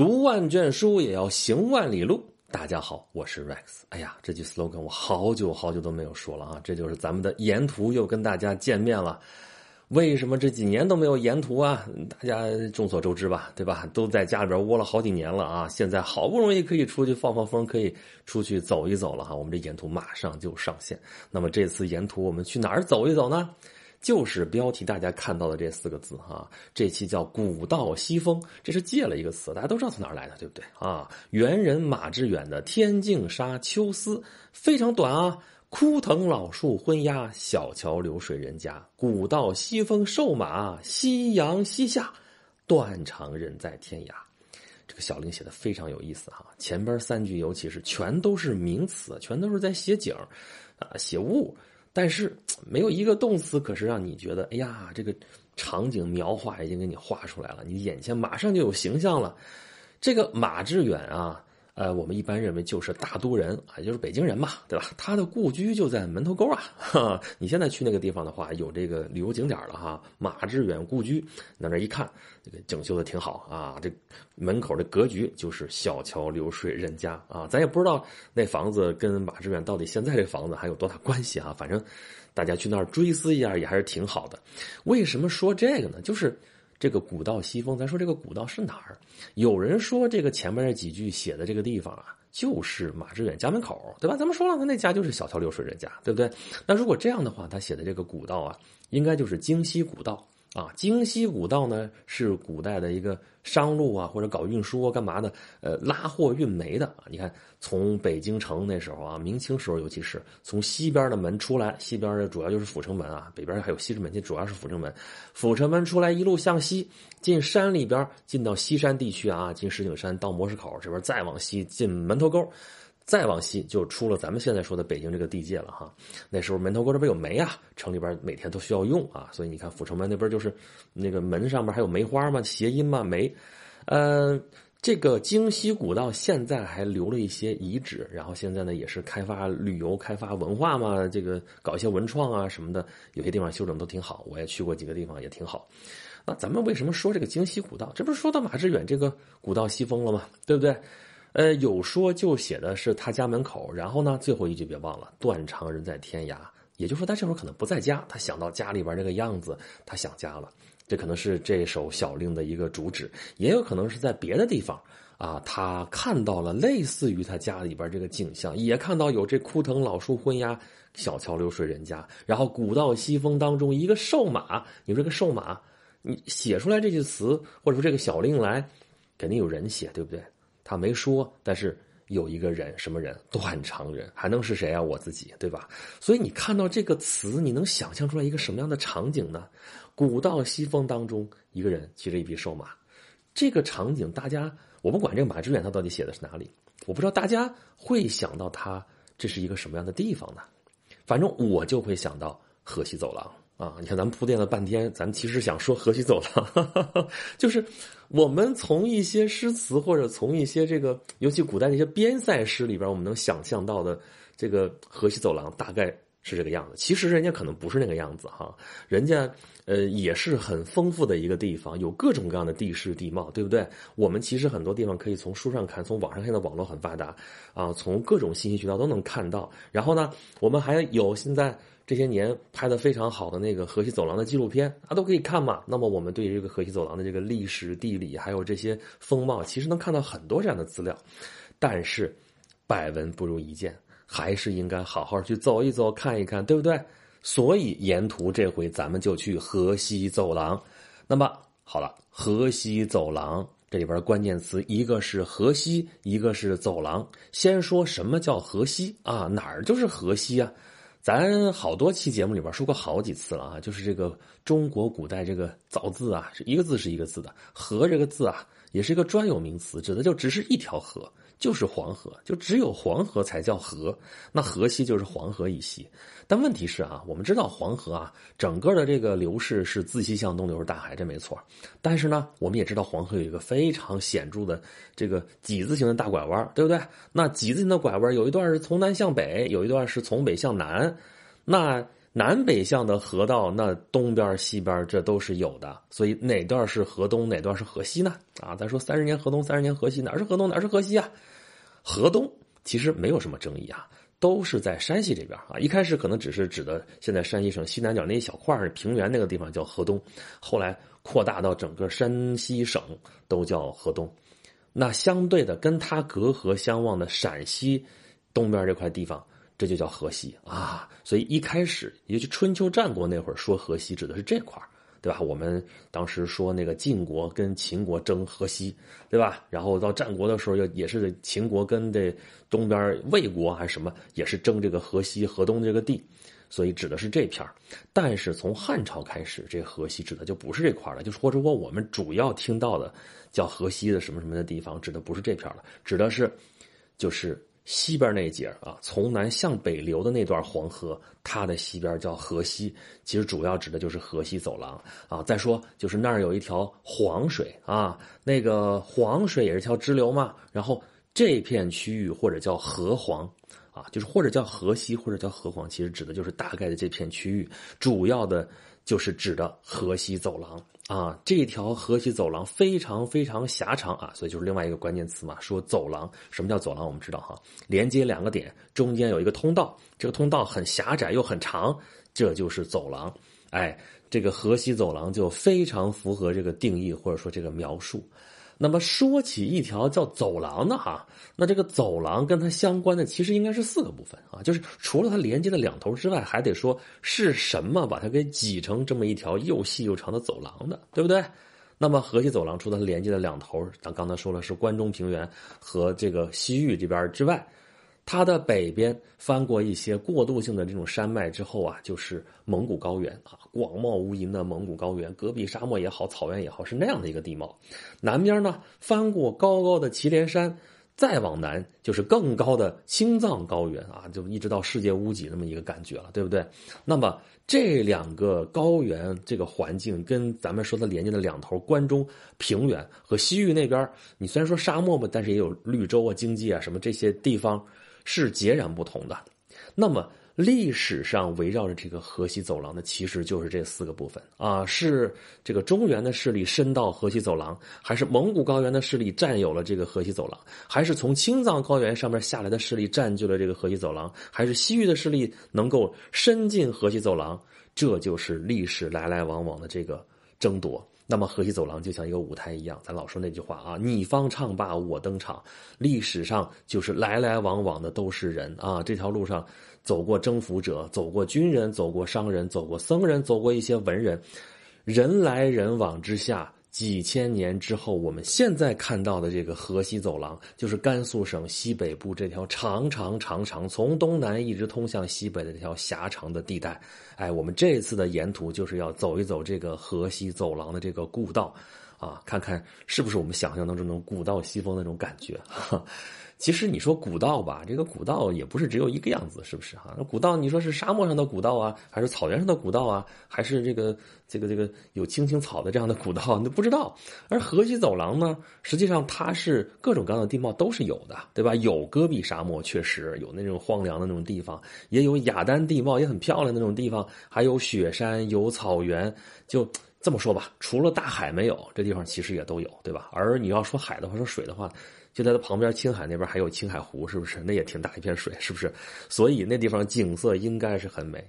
读万卷书也要行万里路。大家好，我是 Rex。哎呀，这句 slogan 我好久好久都没有说了啊！这就是咱们的沿途又跟大家见面了。为什么这几年都没有沿途啊？大家众所周知吧，对吧？都在家里边窝了好几年了啊！现在好不容易可以出去放放风，可以出去走一走了哈。我们这沿途马上就上线。那么这次沿途我们去哪儿走一走呢？就是标题大家看到的这四个字哈，这期叫“古道西风”，这是借了一个词，大家都知道从哪儿来的，对不对啊？元人马致远的《天净沙·秋思》非常短啊，“枯藤老树昏鸦，小桥流水人家。古道西风瘦马，夕阳西下，断肠人在天涯。”这个小令写的非常有意思哈，前边三句尤其是全都是名词，全都是在写景啊，写物。但是 没有一个动词，可是让你觉得，哎呀，这个场景描画已经给你画出来了，你眼前马上就有形象了。这个马致远啊。呃，我们一般认为就是大都人啊，就是北京人嘛，对吧？他的故居就在门头沟啊。哈，你现在去那个地方的话，有这个旅游景点了哈。马致远故居，那那一看，这个整修的挺好啊。这门口的格局就是小桥流水人家啊。咱也不知道那房子跟马致远到底现在这房子还有多大关系啊。反正大家去那儿追思一下也还是挺好的。为什么说这个呢？就是。这个古道西风，咱说这个古道是哪儿？有人说这个前面这几句写的这个地方啊，就是马致远家门口，对吧？咱们说了，他那家就是小桥流水人家，对不对？那如果这样的话，他写的这个古道啊，应该就是京西古道。啊，京西古道呢是古代的一个商路啊，或者搞运输啊，干嘛的？呃，拉货运煤的。你看，从北京城那时候啊，明清时候，尤其是从西边的门出来，西边的主要就是阜成门啊，北边还有西直门，这主要是阜成门。阜成门出来，一路向西，进山里边，进到西山地区啊，进石景山，到模式口这边，再往西进门头沟。再往西就出了咱们现在说的北京这个地界了哈。那时候门头沟这边有煤啊，城里边每天都需要用啊，所以你看阜成门那边就是那个门上面还有梅花嘛，谐音嘛梅。呃，这个京西古道现在还留了一些遗址，然后现在呢也是开发旅游、开发文化嘛，这个搞一些文创啊什么的，有些地方修整都挺好。我也去过几个地方，也挺好。那咱们为什么说这个京西古道？这不是说到马致远这个古道西风了吗？对不对？呃，有说就写的是他家门口，然后呢，最后一句别忘了“断肠人在天涯”，也就是说他这会儿可能不在家，他想到家里边这个样子，他想家了。这可能是这首小令的一个主旨，也有可能是在别的地方啊，他看到了类似于他家里边这个景象，也看到有这枯藤老树昏鸦，小桥流水人家，然后古道西风当中一个瘦马，你说这个瘦马，你写出来这句词或者说这个小令来，肯定有人写，对不对？他没说，但是有一个人，什么人？断肠人，还能是谁啊？我自己，对吧？所以你看到这个词，你能想象出来一个什么样的场景呢？古道西风当中，一个人骑着一匹瘦马，这个场景，大家我不管这个马致远他到底写的是哪里，我不知道大家会想到他这是一个什么样的地方呢？反正我就会想到河西走廊。啊，你看咱们铺垫了半天，咱们其实想说河西走廊，就是我们从一些诗词或者从一些这个，尤其古代的一些边塞诗里边，我们能想象到的这个河西走廊大概是这个样子。其实人家可能不是那个样子哈，人家呃也是很丰富的一个地方，有各种各样的地势地貌，对不对？我们其实很多地方可以从书上看，从网上现在网络很发达啊，从各种信息渠道都能看到。然后呢，我们还有现在。这些年拍的非常好的那个河西走廊的纪录片啊，都可以看嘛。那么我们对于这个河西走廊的这个历史、地理还有这些风貌，其实能看到很多这样的资料。但是，百闻不如一见，还是应该好好去走一走、看一看，对不对？所以沿途这回咱们就去河西走廊。那么好了，河西走廊这里边关键词一个是河西，一个是走廊。先说什么叫河西啊？哪儿就是河西啊？咱好多期节目里边说过好几次了啊，就是这个中国古代这个造字啊，是一个字是一个字的“和”这个字啊，也是一个专有名词，指的就只是一条河。就是黄河，就只有黄河才叫河，那河西就是黄河以西。但问题是啊，我们知道黄河啊，整个的这个流势是自西向东流入大海，这没错。但是呢，我们也知道黄河有一个非常显著的这个几字形的大拐弯，对不对？那几字形的拐弯有一段是从南向北，有一段是从北向南。那南北向的河道，那东边西边这都是有的，所以哪段是河东，哪段是河西呢？啊，咱说三十年河东，三十年河西，哪是河东，哪是河西啊？河东其实没有什么争议啊，都是在山西这边啊。一开始可能只是指的现在山西省西南角那一小块平原那个地方叫河东，后来扩大到整个山西省都叫河东。那相对的，跟它隔河相望的陕西东边这块地方。这就叫河西啊，所以一开始，尤其春秋战国那会儿说河西，指的是这块对吧？我们当时说那个晋国跟秦国争河西，对吧？然后到战国的时候，又也是秦国跟这东边魏国还是什么，也是争这个河西、河东这个地，所以指的是这片但是从汉朝开始，这河西指的就不是这块了，就是或者说我们主要听到的叫河西的什么什么的地方，指的不是这片了，指的是就是。西边那一节啊，从南向北流的那段黄河，它的西边叫河西，其实主要指的就是河西走廊啊。再说就是那儿有一条黄水啊，那个黄水也是条支流嘛。然后这片区域或者叫河黄啊，就是或者叫河西或者叫河黄，其实指的就是大概的这片区域，主要的就是指的河西走廊。啊，这条河西走廊非常非常狭长啊，所以就是另外一个关键词嘛。说走廊，什么叫走廊？我们知道哈，连接两个点，中间有一个通道，这个通道很狭窄又很长，这就是走廊。哎，这个河西走廊就非常符合这个定义或者说这个描述。那么说起一条叫走廊的哈，那这个走廊跟它相关的其实应该是四个部分啊，就是除了它连接的两头之外，还得说是什么把它给挤成这么一条又细又长的走廊的，对不对？那么河西走廊除了它连接的两头，咱刚才说了是关中平原和这个西域这边之外。它的北边翻过一些过渡性的这种山脉之后啊，就是蒙古高原啊，广袤无垠的蒙古高原，戈壁沙漠也好，草原也好，是那样的一个地貌。南边呢，翻过高高的祁连山，再往南就是更高的青藏高原啊，就一直到世界屋脊那么一个感觉了，对不对？那么这两个高原这个环境跟咱们说的连接的两头关中平原和西域那边，你虽然说沙漠吧，但是也有绿洲啊、经济啊什么这些地方。是截然不同的。那么历史上围绕着这个河西走廊的，其实就是这四个部分啊：是这个中原的势力伸到河西走廊，还是蒙古高原的势力占有了这个河西走廊，还是从青藏高原上面下来的势力占据了这个河西走廊，还是西域的势力能够伸进河西走廊？这就是历史来来往往的这个争夺。那么河西走廊就像一个舞台一样，咱老说那句话啊，你方唱罢我登场。历史上就是来来往往的都是人啊，这条路上走过征服者，走过军人，走过商人，走过僧人，走过一些文人，人来人往之下。几千年之后，我们现在看到的这个河西走廊，就是甘肃省西北部这条长长长长从东南一直通向西北的这条狭长的地带。哎，我们这次的沿途就是要走一走这个河西走廊的这个故道，啊，看看是不是我们想象当中那种古道西风那种感觉。其实你说古道吧，这个古道也不是只有一个样子，是不是哈？那古道你说是沙漠上的古道啊，还是草原上的古道啊，还是这个这个这个有青青草的这样的古道，你都不知道。而河西走廊呢，实际上它是各种各样的地貌都是有的，对吧？有戈壁沙漠，确实有那种荒凉的那种地方，也有雅丹地貌，也很漂亮那种地方，还有雪山，有草原。就这么说吧，除了大海没有，这地方其实也都有，对吧？而你要说海的话，说水的话。就在它旁边，青海那边还有青海湖，是不是？那也挺大一片水，是不是？所以那地方景色应该是很美。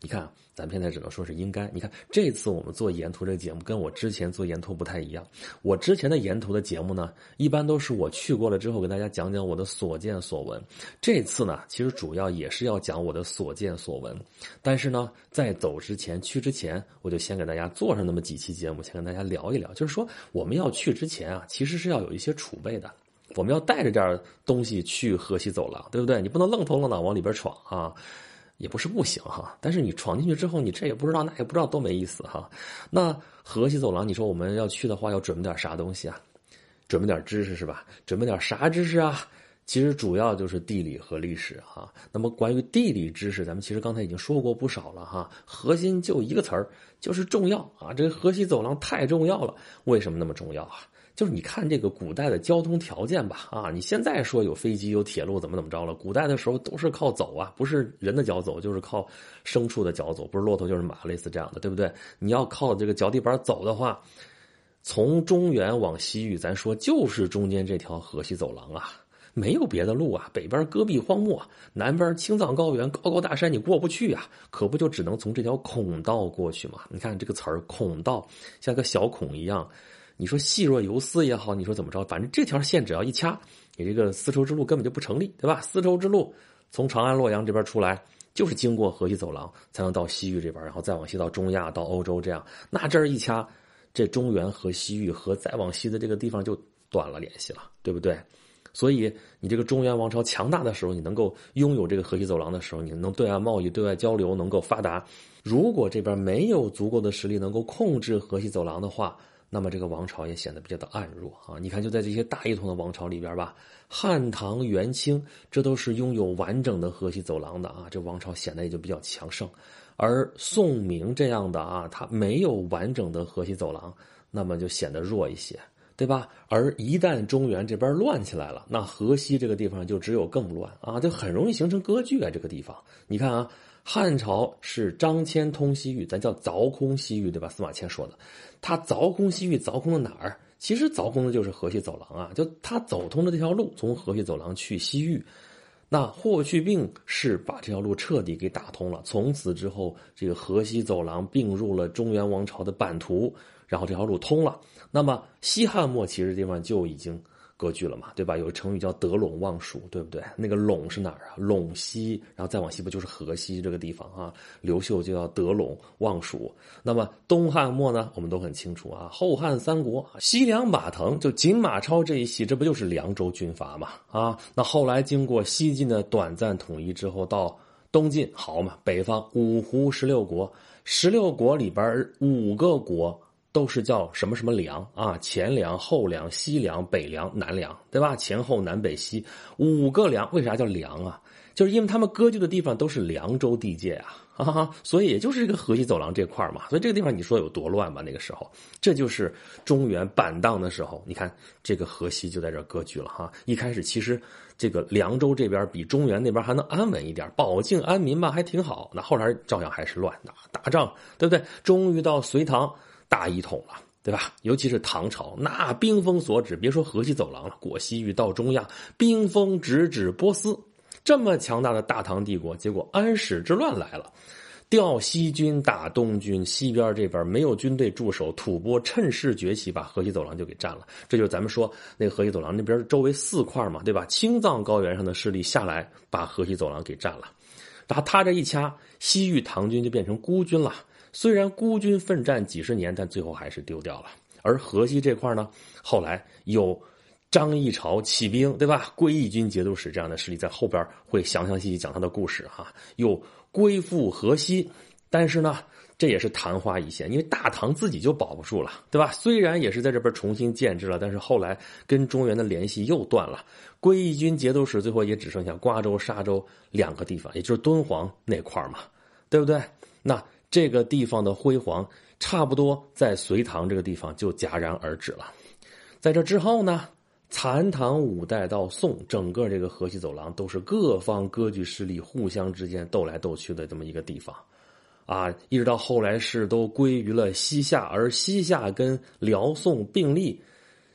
你看，咱们现在只能说是应该。你看，这次我们做沿途这个节目，跟我之前做沿途不太一样。我之前的沿途的节目呢，一般都是我去过了之后，给大家讲讲我的所见所闻。这次呢，其实主要也是要讲我的所见所闻。但是呢，在走之前、去之前，我就先给大家做上那么几期节目，先跟大家聊一聊。就是说，我们要去之前啊，其实是要有一些储备的。我们要带着点东西去河西走廊，对不对？你不能愣头愣脑往里边闯啊，也不是不行哈。但是你闯进去之后，你这也不知道，那也不知道，多没意思哈。那河西走廊，你说我们要去的话，要准备点啥东西啊？准备点知识是吧？准备点啥知识啊？其实主要就是地理和历史哈。那么关于地理知识，咱们其实刚才已经说过不少了哈。核心就一个词儿，就是重要啊。这个河西走廊太重要了，为什么那么重要啊？就是你看这个古代的交通条件吧，啊，你现在说有飞机有铁路怎么怎么着了？古代的时候都是靠走啊，不是人的脚走，就是靠牲畜的脚走，不是骆驼就是马，类似这样的，对不对？你要靠这个脚底板走的话，从中原往西域，咱说就是中间这条河西走廊啊，没有别的路啊。北边戈壁荒漠，南边青藏高原，高高大山你过不去啊，可不就只能从这条孔道过去嘛？你看这个词儿“孔道”，像个小孔一样。你说细若游丝也好，你说怎么着，反正这条线只要一掐，你这个丝绸之路根本就不成立，对吧？丝绸之路从长安、洛阳这边出来，就是经过河西走廊才能到西域这边，然后再往西到中亚、到欧洲这样。那这儿一掐，这中原和西域和再往西的这个地方就断了联系了，对不对？所以你这个中原王朝强大的时候，你能够拥有这个河西走廊的时候，你能对外贸易、对外交流能够发达。如果这边没有足够的实力能够控制河西走廊的话，那么这个王朝也显得比较的暗弱啊！你看，就在这些大一统的王朝里边吧，汉唐元清，这都是拥有完整的河西走廊的啊，这王朝显得也就比较强盛。而宋明这样的啊，它没有完整的河西走廊，那么就显得弱一些，对吧？而一旦中原这边乱起来了，那河西这个地方就只有更乱啊，就很容易形成割据啊。这个地方，你看啊。汉朝是张骞通西域，咱叫凿空西域，对吧？司马迁说的，他凿空西域，凿空了哪儿？其实凿空的就是河西走廊啊，就他走通的这条路，从河西走廊去西域。那霍去病是把这条路彻底给打通了，从此之后，这个河西走廊并入了中原王朝的版图，然后这条路通了。那么西汉末期这地方就已经。割据了嘛，对吧？有个成语叫得陇望蜀，对不对？那个陇是哪儿啊？陇西，然后再往西不就是河西这个地方啊？刘秀就要得陇望蜀。那么东汉末呢？我们都很清楚啊。后汉三国，西凉马腾就锦马超这一系，这不就是凉州军阀嘛？啊，那后来经过西晋的短暂统一之后，到东晋好嘛？北方五胡十六国，十六国里边五个国。都是叫什么什么梁啊？前梁、后梁、西梁、北梁、南梁，对吧？前后南北西五个梁，为啥叫梁啊？就是因为他们割据的地方都是凉州地界啊，哈哈，所以也就是这个河西走廊这块嘛。所以这个地方你说有多乱吧？那个时候，这就是中原板荡的时候。你看这个河西就在这割据了哈。一开始其实这个凉州这边比中原那边还能安稳一点，保境安民吧，还挺好。那后来照样还是乱打打仗，对不对？终于到隋唐。大一统了，对吧？尤其是唐朝，那兵锋所指，别说河西走廊了，过西域到中亚，兵锋直指波斯。这么强大的大唐帝国，结果安史之乱来了，调西军打东军，西边这边没有军队驻守，吐蕃趁势崛起，把河西走廊就给占了。这就是咱们说那个河西走廊那边周围四块嘛，对吧？青藏高原上的势力下来，把河西走廊给占了，然后他这一掐，西域唐军就变成孤军了。虽然孤军奋战几十年，但最后还是丢掉了。而河西这块呢，后来有张议潮起兵，对吧？归义军节度使这样的势力，在后边会详详细细讲他的故事哈。又归附河西，但是呢，这也是昙花一现，因为大唐自己就保不住了，对吧？虽然也是在这边重新建制了，但是后来跟中原的联系又断了。归义军节度使最后也只剩下瓜州、沙州两个地方，也就是敦煌那块嘛，对不对？那。这个地方的辉煌，差不多在隋唐这个地方就戛然而止了。在这之后呢，残唐五代到宋，整个这个河西走廊都是各方割据势力互相之间斗来斗去的这么一个地方，啊，一直到后来是都归于了西夏，而西夏跟辽宋并立。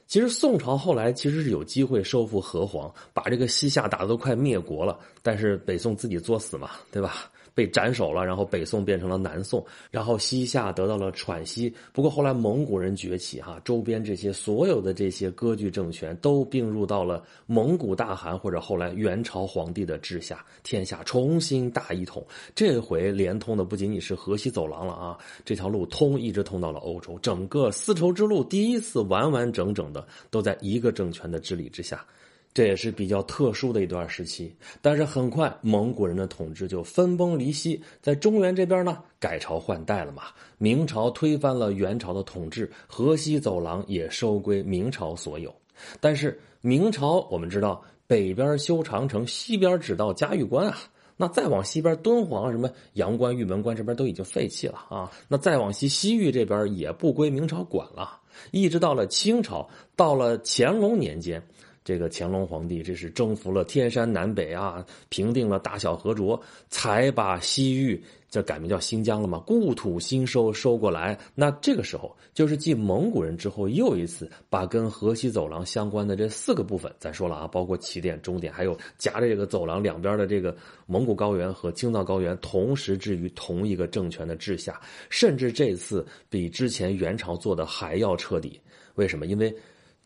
其实宋朝后来其实是有机会收复河湟，把这个西夏打的都快灭国了，但是北宋自己作死嘛，对吧？被斩首了，然后北宋变成了南宋，然后西夏得到了喘息。不过后来蒙古人崛起，哈，周边这些所有的这些割据政权都并入到了蒙古大汗或者后来元朝皇帝的治下，天下重新大一统。这回连通的不仅仅是河西走廊了啊，这条路通一直通到了欧洲，整个丝绸之路第一次完完整整的都在一个政权的治理之下。这也是比较特殊的一段时期，但是很快蒙古人的统治就分崩离析，在中原这边呢改朝换代了嘛，明朝推翻了元朝的统治，河西走廊也收归明朝所有。但是明朝我们知道北边修长城，西边只到嘉峪关啊，那再往西边，敦煌什么阳关、玉门关这边都已经废弃了啊。那再往西，西域这边也不归明朝管了。一直到了清朝，到了乾隆年间。这个乾隆皇帝，这是征服了天山南北啊，平定了大小河浊，才把西域这改名叫新疆了嘛，故土新收收过来。那这个时候，就是继蒙古人之后，又一次把跟河西走廊相关的这四个部分，咱说了啊，包括起点、终点，还有夹着这个走廊两边的这个蒙古高原和青藏高原，同时置于同一个政权的治下，甚至这次比之前元朝做的还要彻底。为什么？因为。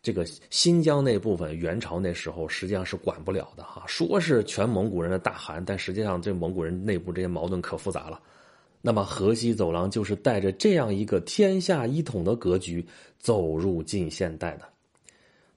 这个新疆那部分，元朝那时候实际上是管不了的哈。说是全蒙古人的大汗，但实际上这蒙古人内部这些矛盾可复杂了。那么河西走廊就是带着这样一个天下一统的格局走入近现代的。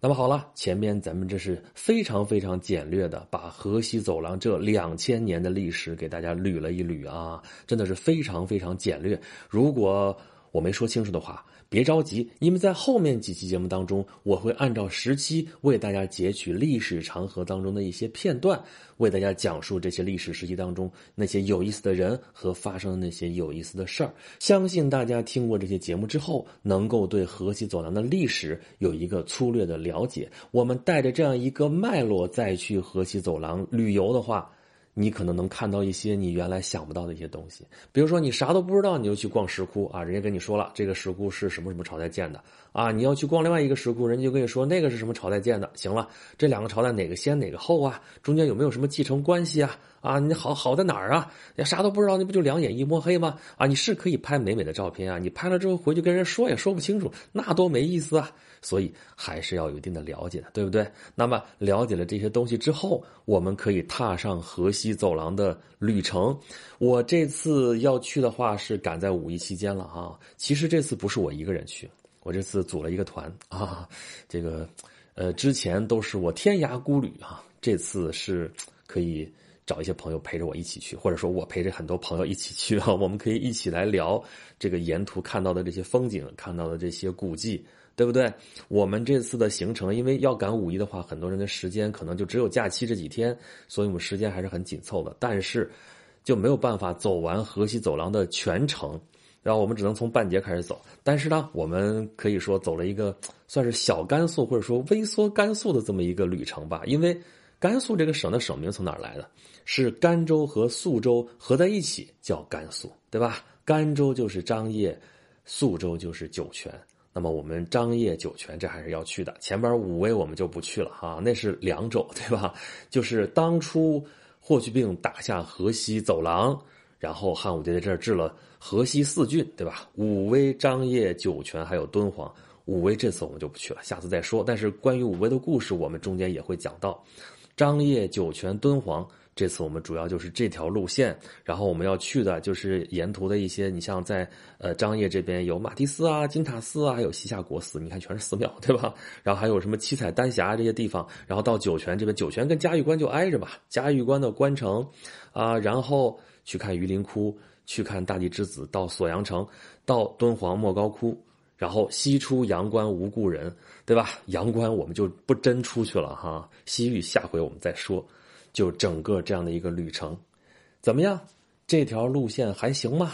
那么好了，前面咱们这是非常非常简略的把河西走廊这两千年的历史给大家捋了一捋啊，真的是非常非常简略。如果我没说清楚的话。别着急，因为在后面几期节目当中，我会按照时期为大家截取历史长河当中的一些片段，为大家讲述这些历史时期当中那些有意思的人和发生的那些有意思的事儿。相信大家听过这些节目之后，能够对河西走廊的历史有一个粗略的了解。我们带着这样一个脉络再去河西走廊旅游的话。你可能能看到一些你原来想不到的一些东西，比如说你啥都不知道，你就去逛石窟啊，人家跟你说了这个石窟是什么什么朝代建的啊，你要去逛另外一个石窟，人家就跟你说那个是什么朝代建的。行了，这两个朝代哪个先哪个后啊？中间有没有什么继承关系啊？啊，你好好在哪儿啊？你啥都不知道，那不就两眼一摸黑吗？啊，你是可以拍美美的照片啊，你拍了之后回去跟人说也说不清楚，那多没意思啊。所以还是要有一定的了解的，对不对？那么了解了这些东西之后，我们可以踏上河西走廊的旅程。我这次要去的话是赶在五一期间了啊。其实这次不是我一个人去，我这次组了一个团啊。这个，呃，之前都是我天涯孤旅啊，这次是可以找一些朋友陪着我一起去，或者说我陪着很多朋友一起去啊。我们可以一起来聊这个沿途看到的这些风景，看到的这些古迹。对不对？我们这次的行程，因为要赶五一的话，很多人的时间可能就只有假期这几天，所以我们时间还是很紧凑的。但是，就没有办法走完河西走廊的全程，然后我们只能从半截开始走。但是呢，我们可以说走了一个算是小甘肃或者说微缩甘肃的这么一个旅程吧。因为甘肃这个省的省名从哪儿来的？是甘州和肃州合在一起叫甘肃，对吧？甘州就是张掖，肃州就是酒泉。那么我们张掖酒泉这还是要去的，前边武威我们就不去了哈，那是凉州对吧？就是当初霍去病打下河西走廊，然后汉武帝在这儿置了河西四郡对吧？武威、张掖、酒泉还有敦煌。武威这次我们就不去了，下次再说。但是关于武威的故事，我们中间也会讲到。张掖、酒泉、敦煌。这次我们主要就是这条路线，然后我们要去的就是沿途的一些，你像在呃张掖这边有马蹄寺啊、金塔寺啊，还有西夏国寺，你看全是寺庙，对吧？然后还有什么七彩丹霞这些地方，然后到酒泉这边，酒泉跟嘉峪关就挨着吧，嘉峪关的关城，啊，然后去看榆林窟，去看大地之子，到锁阳城，到敦煌莫高窟，然后西出阳关无故人，对吧？阳关我们就不真出去了哈，西域下回我们再说。就整个这样的一个旅程，怎么样？这条路线还行吗？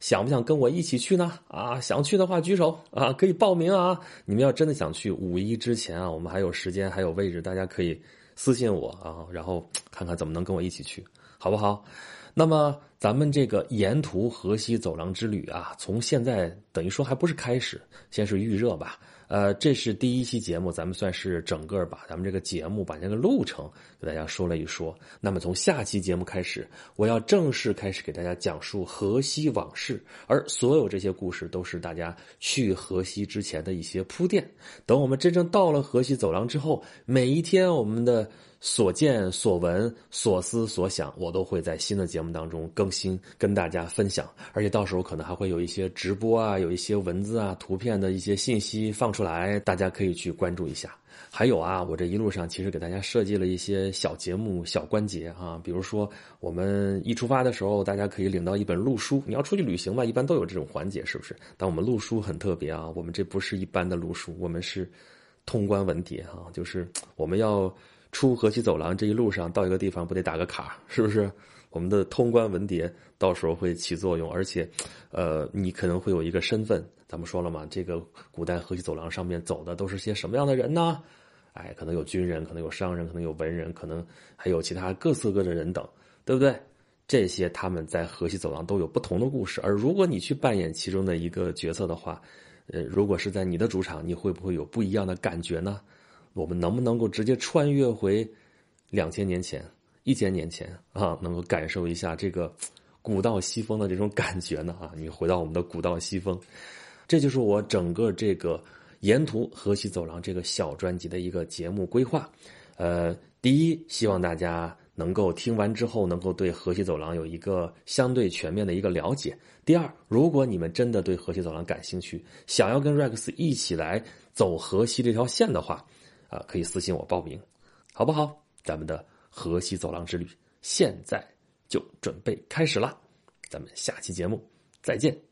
想不想跟我一起去呢？啊，想去的话举手啊，可以报名啊。你们要真的想去，五一之前啊，我们还有时间，还有位置，大家可以私信我啊，然后看看怎么能跟我一起去，好不好？那么咱们这个沿途河西走廊之旅啊，从现在等于说还不是开始，先是预热吧。呃，这是第一期节目，咱们算是整个把咱们这个节目把这个路程给大家说了一说。那么从下期节目开始，我要正式开始给大家讲述河西往事，而所有这些故事都是大家去河西之前的一些铺垫。等我们真正到了河西走廊之后，每一天我们的。所见所闻所思所想，我都会在新的节目当中更新，跟大家分享。而且到时候可能还会有一些直播啊，有一些文字啊、图片的一些信息放出来，大家可以去关注一下。还有啊，我这一路上其实给大家设计了一些小节目、小关节啊，比如说我们一出发的时候，大家可以领到一本路书。你要出去旅行嘛，一般都有这种环节，是不是？但我们路书很特别啊，我们这不是一般的路书，我们是通关文牒啊，就是我们要。出河西走廊这一路上到一个地方不得打个卡，是不是？我们的通关文牒到时候会起作用，而且，呃，你可能会有一个身份。咱们说了嘛，这个古代河西走廊上面走的都是些什么样的人呢？哎，可能有军人，可能有商人，可能有文人，可能还有其他各色各的人等，对不对？这些他们在河西走廊都有不同的故事。而如果你去扮演其中的一个角色的话，呃，如果是在你的主场，你会不会有不一样的感觉呢？我们能不能够直接穿越回两千年前？一千年前啊，能够感受一下这个古道西风的这种感觉呢啊！你回到我们的古道西风，这就是我整个这个沿途河西走廊这个小专辑的一个节目规划。呃，第一，希望大家能够听完之后，能够对河西走廊有一个相对全面的一个了解。第二，如果你们真的对河西走廊感兴趣，想要跟 Rex 一起来走河西这条线的话，啊，可以私信我报名，好不好？咱们的。河西走廊之旅，现在就准备开始了，咱们下期节目再见。